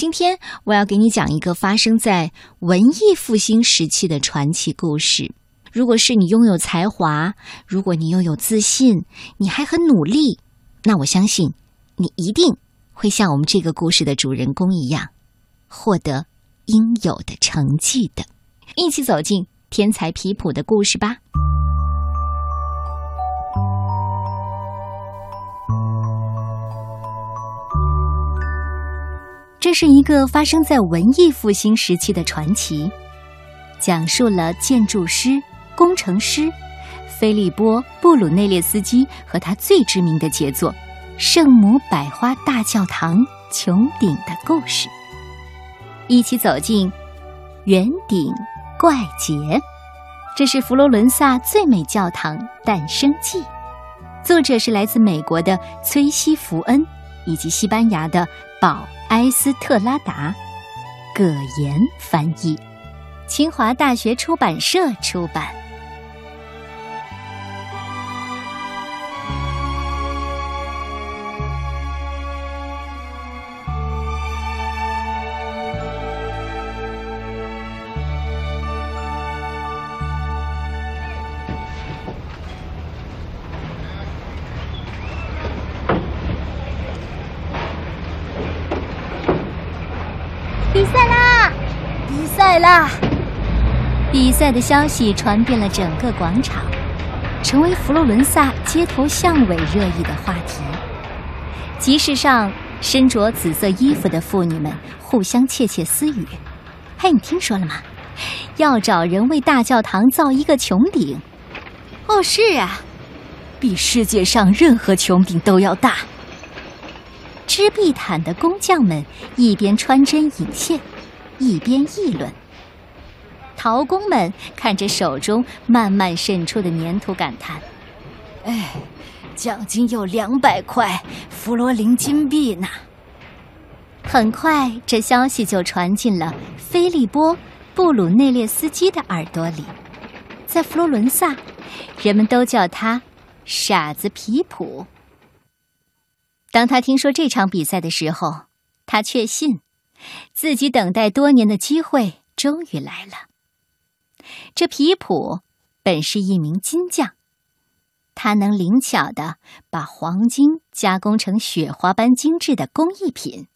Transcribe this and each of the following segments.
今天我要给你讲一个发生在文艺复兴时期的传奇故事。如果是你拥有才华，如果你拥有自信，你还很努力，那我相信你一定会像我们这个故事的主人公一样，获得应有的成绩的。一起走进天才皮普的故事吧。这是一个发生在文艺复兴时期的传奇，讲述了建筑师、工程师菲利波·布鲁内列斯基和他最知名的杰作——圣母百花大教堂穹顶的故事。一起走进圆顶怪杰，这是佛罗伦萨最美教堂诞生记。作者是来自美国的崔西·福恩，以及西班牙的保。埃斯特拉达，葛言翻译，清华大学出版社出版。啦！比赛的消息传遍了整个广场，成为佛罗伦萨街头巷尾热议的话题。集市上，身着紫色衣服的妇女们互相窃窃私语：“嘿，你听说了吗？要找人为大教堂造一个穹顶。哦，是啊，比世界上任何穹顶都要大。”织地毯的工匠们一边穿针引线。一边议论，陶工们看着手中慢慢渗出的粘土，感叹：“哎，奖金有两百块弗罗林金币呢。”很快，这消息就传进了菲利波·布鲁内列斯基的耳朵里。在佛罗伦萨，人们都叫他“傻子皮普”。当他听说这场比赛的时候，他确信。自己等待多年的机会终于来了。这皮普本是一名金匠，他能灵巧的把黄金加工成雪花般精致的工艺品，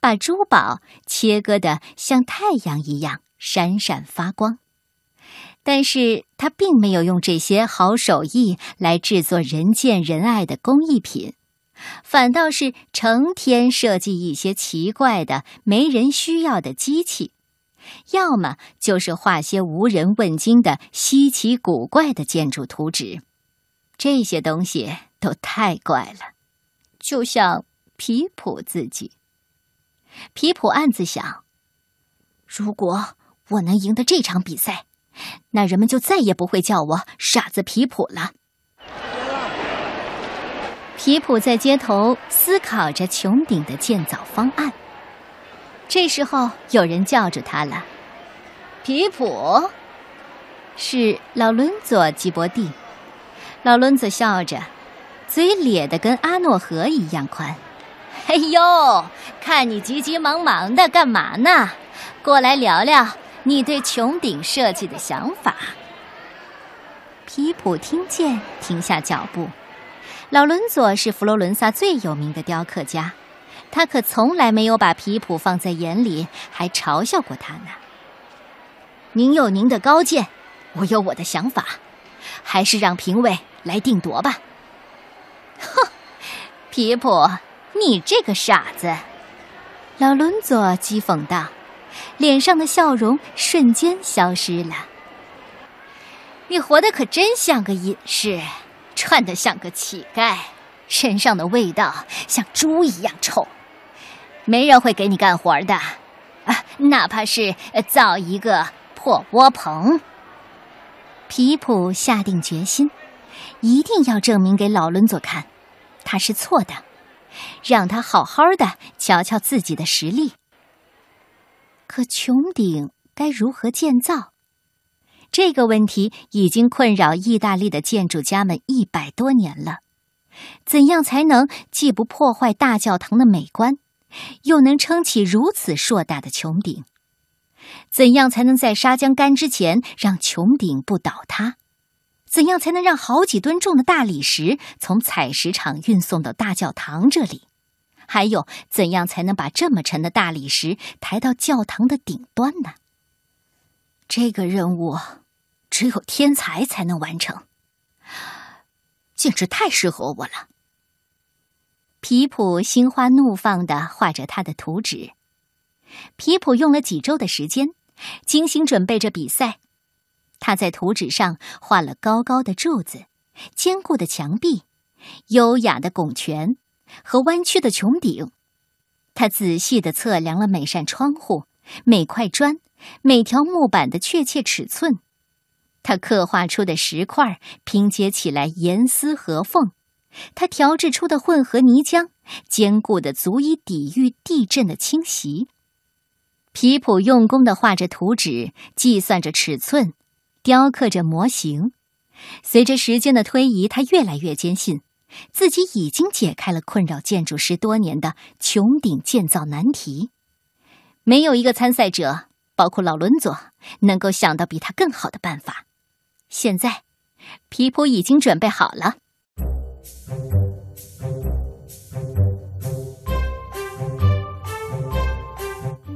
把珠宝切割的像太阳一样闪闪发光。但是他并没有用这些好手艺来制作人见人爱的工艺品。反倒是成天设计一些奇怪的、没人需要的机器，要么就是画些无人问津的稀奇古怪的建筑图纸。这些东西都太怪了，就像皮普自己。皮普暗自想：如果我能赢得这场比赛，那人们就再也不会叫我傻子皮普了。皮普在街头思考着穹顶的建造方案。这时候，有人叫住他了：“皮普，是老伦佐·吉伯蒂。”老伦佐笑着，嘴咧得跟阿诺河一样宽。“哎呦，看你急急忙忙的干嘛呢？过来聊聊你对穹顶设计的想法。”皮普听见，停下脚步。老伦佐是佛罗伦萨最有名的雕刻家，他可从来没有把皮普放在眼里，还嘲笑过他呢。您有您的高见，我有我的想法，还是让评委来定夺吧。哼，皮普，你这个傻子！老伦佐讥讽道，脸上的笑容瞬间消失了。你活得可真像个隐士。穿得像个乞丐，身上的味道像猪一样臭，没人会给你干活的，啊，哪怕是造一个破窝棚。皮普下定决心，一定要证明给老伦佐看，他是错的，让他好好的瞧瞧自己的实力。可穹顶该如何建造？这个问题已经困扰意大利的建筑家们一百多年了。怎样才能既不破坏大教堂的美观，又能撑起如此硕大的穹顶？怎样才能在沙浆干之前让穹顶不倒塌？怎样才能让好几吨重的大理石从采石场运送到大教堂这里？还有，怎样才能把这么沉的大理石抬到教堂的顶端呢？这个任务，只有天才才能完成，简直太适合我了。皮普心花怒放的画着他的图纸。皮普用了几周的时间，精心准备着比赛。他在图纸上画了高高的柱子、坚固的墙壁、优雅的拱泉和弯曲的穹顶。他仔细的测量了每扇窗户、每块砖、每条木板的确切尺寸。他刻画出的石块拼接起来严丝合缝。他调制出的混合泥浆坚固的足以抵御地震的侵袭。皮普用功的画着图纸，计算着尺寸，雕刻着模型。随着时间的推移，他越来越坚信，自己已经解开了困扰建筑师多年的穹顶建造难题。没有一个参赛者，包括老伦佐，能够想到比他更好的办法。现在，皮普已经准备好了。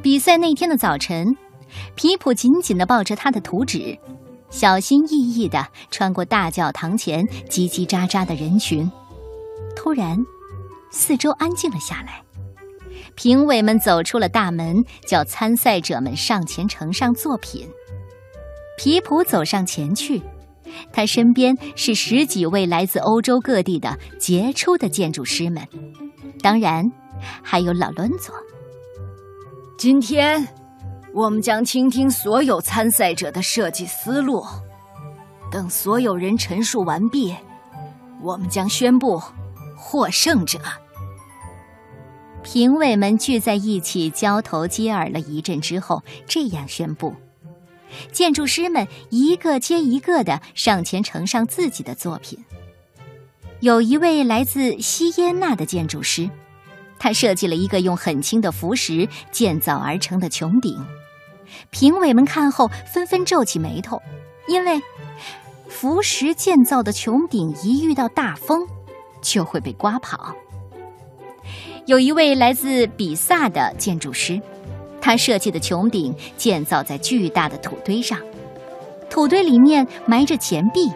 比赛那天的早晨，皮普紧紧的抱着他的图纸，小心翼翼的穿过大教堂前叽叽喳喳的人群。突然，四周安静了下来。评委们走出了大门，叫参赛者们上前呈上作品。皮普走上前去，他身边是十几位来自欧洲各地的杰出的建筑师们，当然还有老伦佐。今天，我们将倾听所有参赛者的设计思路。等所有人陈述完毕，我们将宣布获胜者。评委们聚在一起，交头接耳了一阵之后，这样宣布：建筑师们一个接一个的上前呈上自己的作品。有一位来自西耶纳的建筑师。他设计了一个用很轻的浮石建造而成的穹顶，评委们看后纷纷皱起眉头，因为浮石建造的穹顶一遇到大风就会被刮跑。有一位来自比萨的建筑师，他设计的穹顶建造在巨大的土堆上，土堆里面埋着钱币。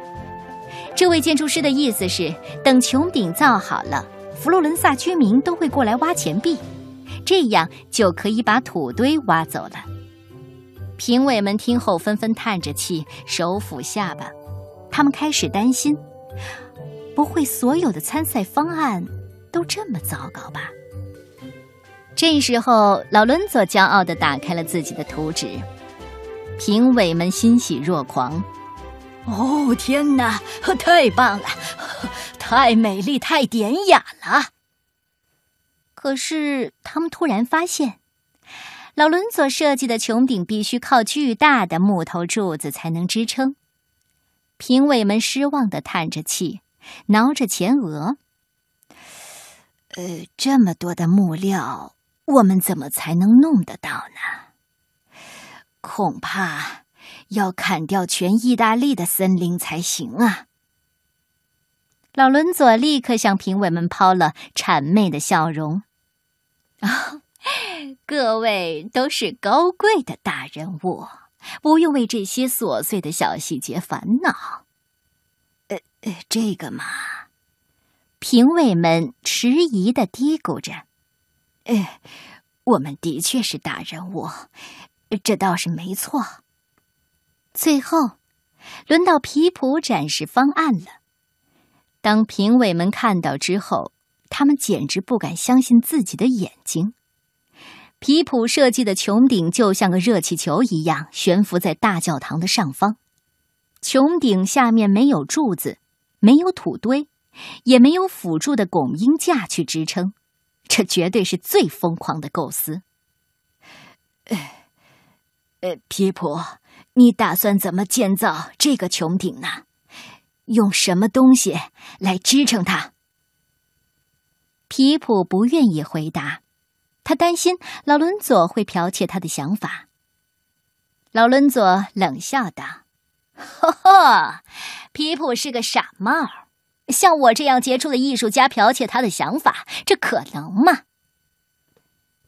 这位建筑师的意思是，等穹顶造好了。佛罗伦萨居民都会过来挖钱币，这样就可以把土堆挖走了。评委们听后纷纷叹着气，手抚下巴。他们开始担心：不会所有的参赛方案都这么糟糕吧？这时候，老伦佐骄傲地打开了自己的图纸。评委们欣喜若狂：“哦，天哪，太棒了！”太美丽，太典雅了。可是他们突然发现，老伦佐设计的穹顶必须靠巨大的木头柱子才能支撑。评委们失望的叹着气，挠着前额。呃，这么多的木料，我们怎么才能弄得到呢？恐怕要砍掉全意大利的森林才行啊！老伦佐立刻向评委们抛了谄媚的笑容：“啊，各位都是高贵的大人物，不用为这些琐碎的小细节烦恼。”呃呃，这个嘛，评委们迟疑的嘀咕着：“哎，我们的确是大人物，这倒是没错。”最后，轮到皮普展示方案了。当评委们看到之后，他们简直不敢相信自己的眼睛。皮普设计的穹顶就像个热气球一样悬浮在大教堂的上方，穹顶下面没有柱子，没有土堆，也没有辅助的拱音架去支撑，这绝对是最疯狂的构思。呃，皮普，你打算怎么建造这个穹顶呢？用什么东西来支撑它？皮普不愿意回答，他担心老伦佐会剽窃他的想法。老伦佐冷笑道：“呵呵，皮普是个傻帽，像我这样杰出的艺术家剽窃他的想法，这可能吗？”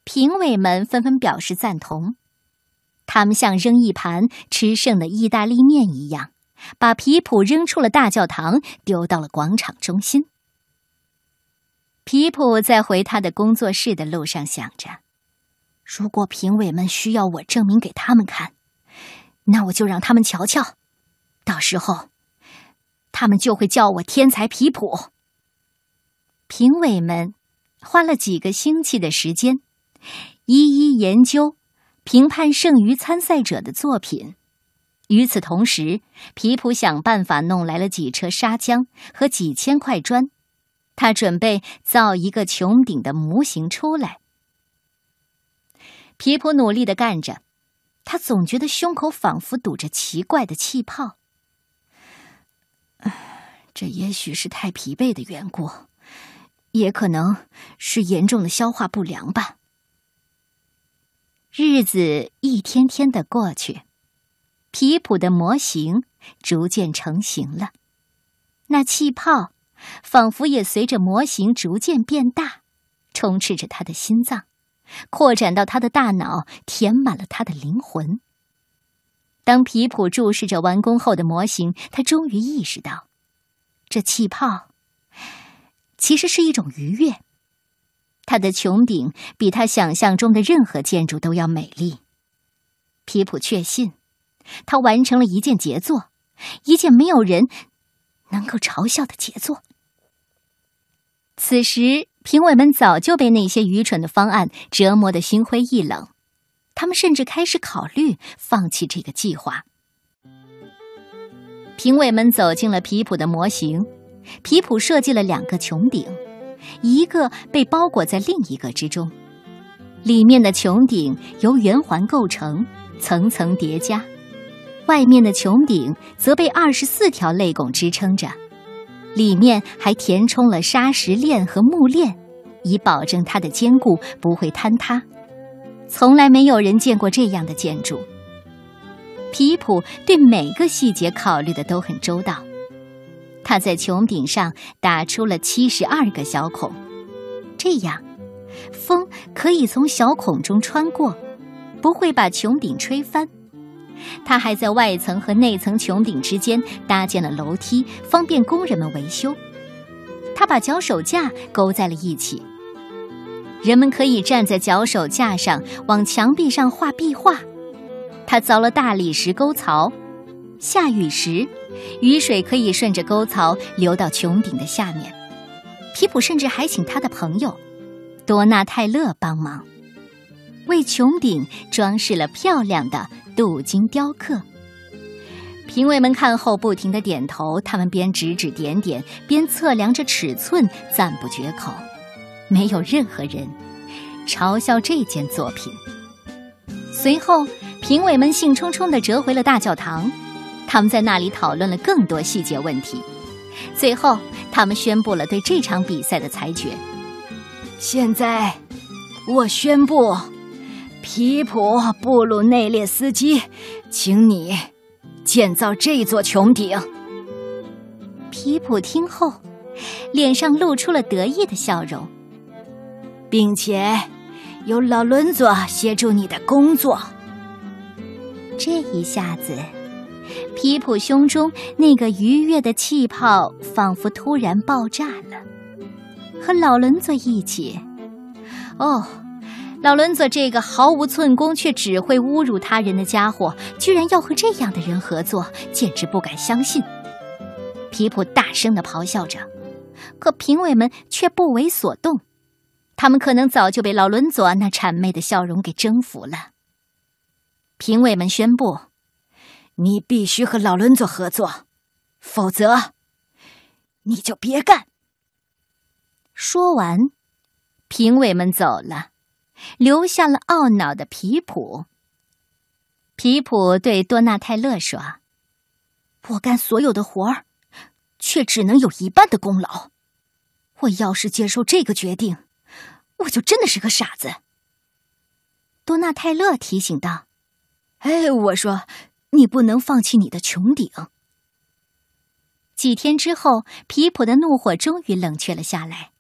评委们纷纷表示赞同，他们像扔一盘吃剩的意大利面一样，把皮普扔出了大教堂，丢到了广场中心。皮普在回他的工作室的路上想着：如果评委们需要我证明给他们看，那我就让他们瞧瞧，到时候他们就会叫我天才皮普。评委们花了几个星期的时间，一一研究、评判剩余参赛者的作品。与此同时，皮普想办法弄来了几车砂浆和几千块砖。他准备造一个穹顶的模型出来。皮普努力的干着，他总觉得胸口仿佛堵着奇怪的气泡。这也许是太疲惫的缘故，也可能是严重的消化不良吧。日子一天天的过去，皮普的模型逐渐成型了，那气泡。仿佛也随着模型逐渐变大，充斥着他的心脏，扩展到他的大脑，填满了他的灵魂。当皮普注视着完工后的模型，他终于意识到，这气泡其实是一种愉悦。它的穹顶比他想象中的任何建筑都要美丽。皮普确信，他完成了一件杰作，一件没有人能够嘲笑的杰作。此时，评委们早就被那些愚蠢的方案折磨得心灰意冷，他们甚至开始考虑放弃这个计划。评委们走进了皮普的模型，皮普设计了两个穹顶，一个被包裹在另一个之中，里面的穹顶由圆环构成，层层叠加，外面的穹顶则被二十四条肋拱支撑着。里面还填充了砂石链和木链，以保证它的坚固不会坍塌。从来没有人见过这样的建筑。皮普对每个细节考虑的都很周到。他在穹顶上打出了七十二个小孔，这样风可以从小孔中穿过，不会把穹顶吹翻。他还在外层和内层穹顶之间搭建了楼梯，方便工人们维修。他把脚手架勾在了一起，人们可以站在脚手架上往墙壁上画壁画。他凿了大理石沟槽，下雨时，雨水可以顺着沟槽流到穹顶的下面。皮普甚至还请他的朋友多纳泰勒帮忙，为穹顶装饰了漂亮的。镀金雕刻，评委们看后不停的点头，他们边指指点点，边测量着尺寸，赞不绝口。没有任何人嘲笑这件作品。随后，评委们兴冲冲地折回了大教堂，他们在那里讨论了更多细节问题。最后，他们宣布了对这场比赛的裁决。现在，我宣布。皮普·布鲁内列斯基，请你建造这座穹顶。皮普听后，脸上露出了得意的笑容，并且有老伦佐协助你的工作。这一下子，皮普胸中那个愉悦的气泡仿佛突然爆炸了。和老伦佐一起，哦。老伦佐这个毫无寸功却只会侮辱他人的家伙，居然要和这样的人合作，简直不敢相信。皮普大声的咆哮着，可评委们却不为所动。他们可能早就被老伦佐那谄媚的笑容给征服了。评委们宣布：“你必须和老伦佐合作，否则你就别干。”说完，评委们走了。留下了懊恼的皮普。皮普对多纳泰勒说：“我干所有的活儿，却只能有一半的功劳。我要是接受这个决定，我就真的是个傻子。多纳泰勒提醒道：“哎，我说，你不能放弃你的穹顶。”几天之后，皮普的怒火终于冷却了下来。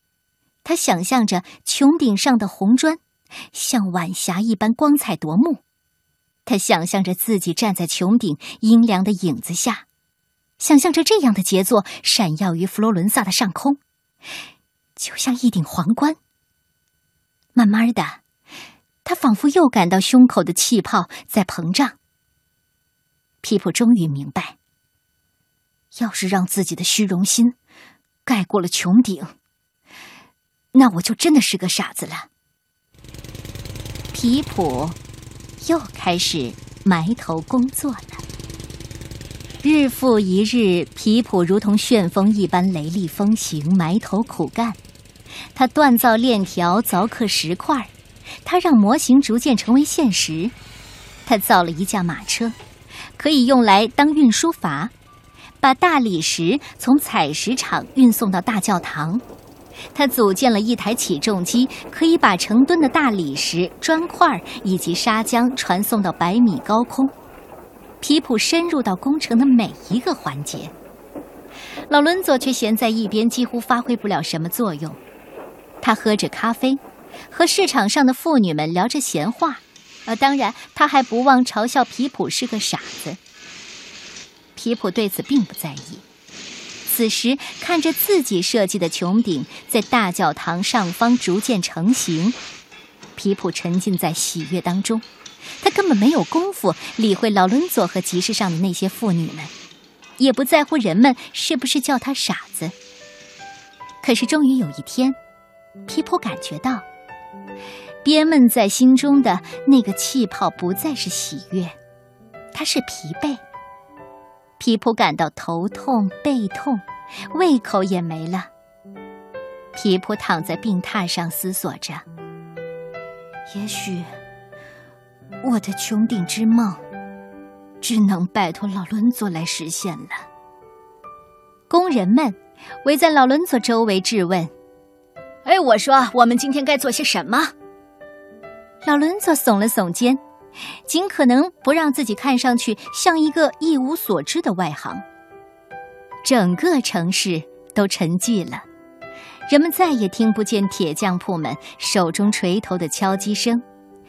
他想象着穹顶上的红砖，像晚霞一般光彩夺目。他想象着自己站在穹顶阴凉的影子下，想象着这样的杰作闪耀于佛罗伦萨的上空，就像一顶皇冠。慢慢的，他仿佛又感到胸口的气泡在膨胀。皮普终于明白，要是让自己的虚荣心盖过了穹顶，那我就真的是个傻子了。皮普。又开始埋头工作了。日复一日，皮普如同旋风一般雷厉风行，埋头苦干。他锻造链条，凿刻石块，他让模型逐渐成为现实。他造了一架马车，可以用来当运输筏，把大理石从采石场运送到大教堂。他组建了一台起重机，可以把成吨的大理石、砖块以及砂浆传送到百米高空。皮普深入到工程的每一个环节，老伦佐却闲在一边，几乎发挥不了什么作用。他喝着咖啡，和市场上的妇女们聊着闲话，呃，当然，他还不忘嘲笑皮普是个傻子。皮普对此并不在意。此时，看着自己设计的穹顶在大教堂上方逐渐成型，皮普沉浸在喜悦当中。他根本没有功夫理会劳伦佐和集市上的那些妇女们，也不在乎人们是不是叫他傻子。可是，终于有一天，皮普感觉到憋闷在心中的那个气泡不再是喜悦，它是疲惫。皮普感到头痛、背痛，胃口也没了。皮普躺在病榻上思索着：也许我的穹顶之梦只能拜托老伦佐来实现了。工人们围在老伦佐周围质问：“哎，我说，我们今天该做些什么？”老伦佐耸了耸肩。尽可能不让自己看上去像一个一无所知的外行。整个城市都沉寂了，人们再也听不见铁匠铺们手中锤头的敲击声，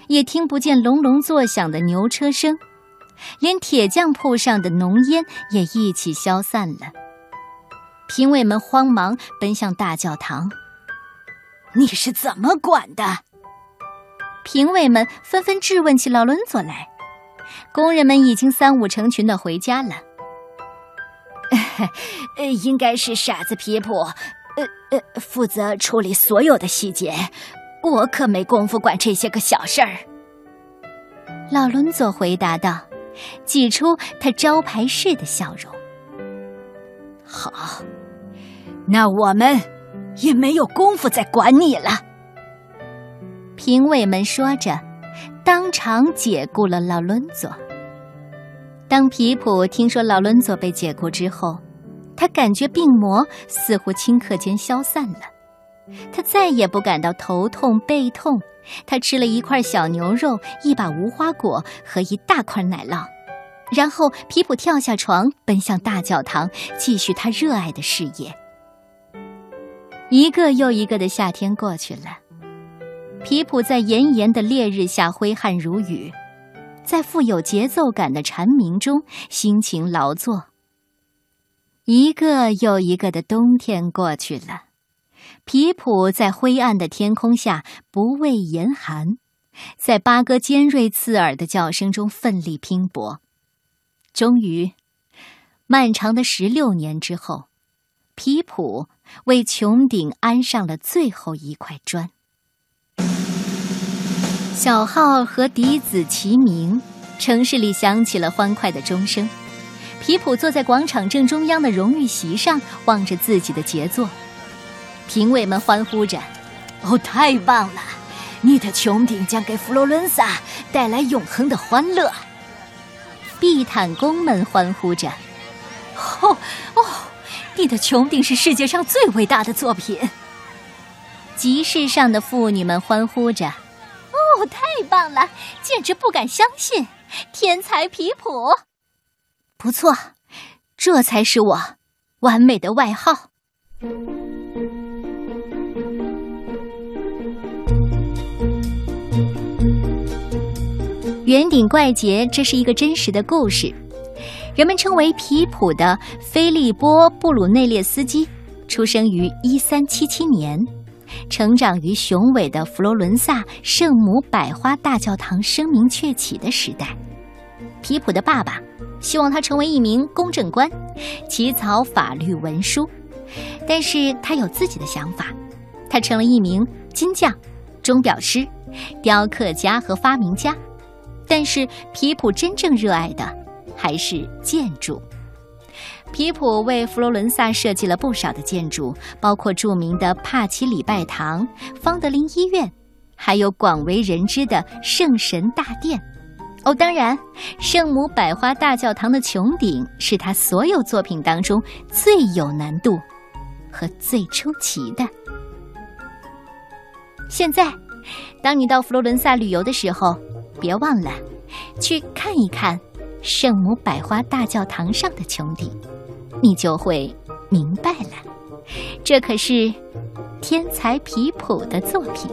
也听不见隆隆作响的牛车声，连铁匠铺上的浓烟也一起消散了。评委们慌忙奔向大教堂：“你是怎么管的？”评委们纷纷质问起老伦佐来，工人们已经三五成群的回家了。呃，应该是傻子皮普，呃呃，负责处理所有的细节，我可没工夫管这些个小事儿。老伦佐回答道，挤出他招牌式的笑容。好，那我们也没有功夫再管你了。评委们说着，当场解雇了老伦佐。当皮普听说老伦佐被解雇之后，他感觉病魔似乎顷刻间消散了，他再也不感到头痛背痛。他吃了一块小牛肉、一把无花果和一大块奶酪，然后皮普跳下床，奔向大教堂，继续他热爱的事业。一个又一个的夏天过去了。皮普在炎炎的烈日下挥汗如雨，在富有节奏感的蝉鸣中辛勤劳作。一个又一个的冬天过去了，皮普在灰暗的天空下不畏严寒，在八哥尖锐刺耳的叫声中奋力拼搏。终于，漫长的十六年之后，皮普为穹顶安上了最后一块砖。小号和笛子齐鸣，城市里响起了欢快的钟声。皮普坐在广场正中央的荣誉席上，望着自己的杰作。评委们欢呼着：“哦，太棒了！你的穹顶将给佛罗伦萨带来永恒的欢乐。”地毯工们欢呼着：“哦哦，你的穹顶是世界上最伟大的作品。”集市上的妇女们欢呼着。哦，太棒了，简直不敢相信！天才皮普，不错，这才是我完美的外号。圆顶怪杰，这是一个真实的故事。人们称为皮普的菲利波·布鲁内列斯基，出生于一三七七年，成长于雄伟的佛罗伦萨圣母百花大教堂声名鹊起的时代。皮普的爸爸希望他成为一名公证官，起草法律文书，但是他有自己的想法，他成了一名金匠、钟表师、雕刻家和发明家。但是皮普真正热爱的还是建筑。皮普为佛罗伦萨设计了不少的建筑，包括著名的帕奇礼拜堂、方德林医院，还有广为人知的圣神大殿。哦，当然，圣母百花大教堂的穹顶是他所有作品当中最有难度和最出奇的。现在，当你到佛罗伦萨旅游的时候。别忘了，去看一看圣母百花大教堂上的穹顶，你就会明白了。这可是天才皮普的作品。